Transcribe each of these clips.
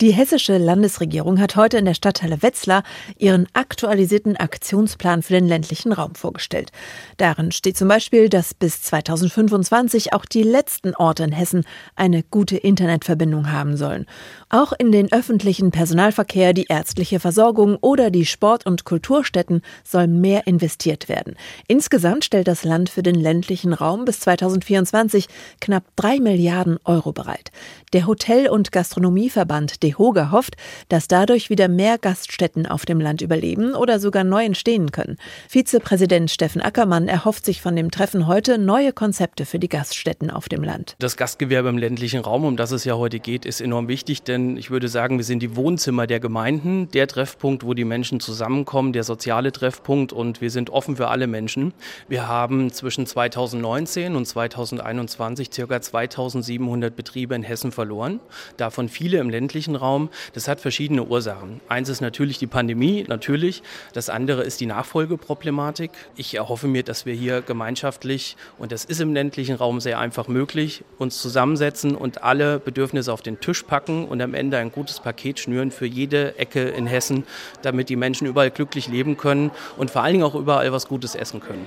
Die hessische Landesregierung hat heute in der Stadthalle Wetzlar ihren aktualisierten Aktionsplan für den ländlichen Raum vorgestellt. Darin steht zum Beispiel, dass bis 2025 auch die letzten Orte in Hessen eine gute Internetverbindung haben sollen. Auch in den öffentlichen Personalverkehr, die ärztliche Versorgung oder die Sport- und Kulturstätten soll mehr investiert werden. Insgesamt stellt das Land für den ländlichen Raum bis 2024 knapp drei Milliarden Euro bereit. Der Hotel- und Gastronomieverband DEHOGA hofft, dass dadurch wieder mehr Gaststätten auf dem Land überleben oder sogar neu entstehen können. Vizepräsident Steffen Ackermann erhofft sich von dem Treffen heute neue Konzepte für die Gaststätten auf dem Land. Das Gastgewerbe im ländlichen Raum, um das es ja heute geht, ist enorm wichtig, denn ich würde sagen, wir sind die Wohnzimmer der Gemeinden, der Treffpunkt, wo die Menschen zusammenkommen, der soziale Treffpunkt und wir sind offen für alle Menschen. Wir haben zwischen 2019 und 2021 ca. 2700 Betriebe in Hessen verloren, davon viele im ländlichen Raum. Das hat verschiedene Ursachen. Eins ist natürlich die Pandemie, natürlich. Das andere ist die Nachfolgeproblematik. Ich erhoffe mir, dass wir hier gemeinschaftlich, und das ist im ländlichen Raum sehr einfach möglich, uns zusammensetzen und alle Bedürfnisse auf den Tisch packen und am Ende ein gutes Paket schnüren für jede Ecke in Hessen, damit die Menschen überall glücklich leben können und vor allen Dingen auch überall was Gutes essen können.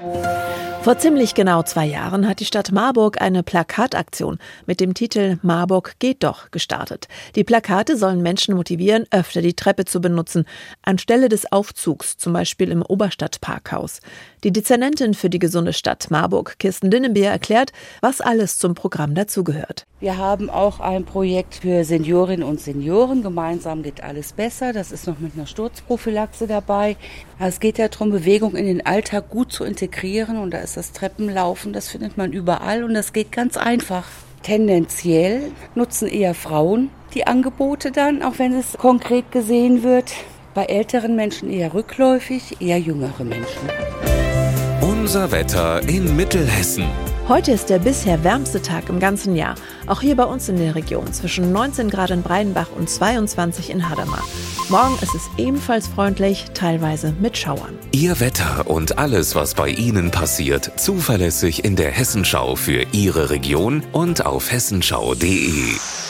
Vor ziemlich genau zwei Jahren hat die Stadt Marburg eine Plakataktion mit dem Titel Marburg geht doch gestartet. Die Plakate sollen Menschen motivieren, öfter die Treppe zu benutzen, anstelle des Aufzugs, zum Beispiel im Oberstadtparkhaus. Die Dezernentin für die gesunde Stadt Marburg, Kirsten Dinnenbeer, erklärt, was alles zum Programm dazugehört. Wir haben auch ein Projekt für Seniorinnen und Senioren. Gemeinsam geht alles besser. Das ist noch mit einer Sturzprophylaxe dabei. Es geht ja darum, Bewegung in den Alltag gut zu integrieren. Und da ist das Treppenlaufen, das findet man überall und das geht ganz einfach. Tendenziell nutzen eher Frauen die Angebote dann, auch wenn es konkret gesehen wird. Bei älteren Menschen eher rückläufig, eher jüngere Menschen. Unser Wetter in Mittelhessen. Heute ist der bisher wärmste Tag im ganzen Jahr. Auch hier bei uns in der Region zwischen 19 Grad in Breidenbach und 22 in Hadamar. Morgen ist es ebenfalls freundlich, teilweise mit Schauern. Ihr Wetter und alles, was bei Ihnen passiert, zuverlässig in der Hessenschau für Ihre Region und auf hessenschau.de.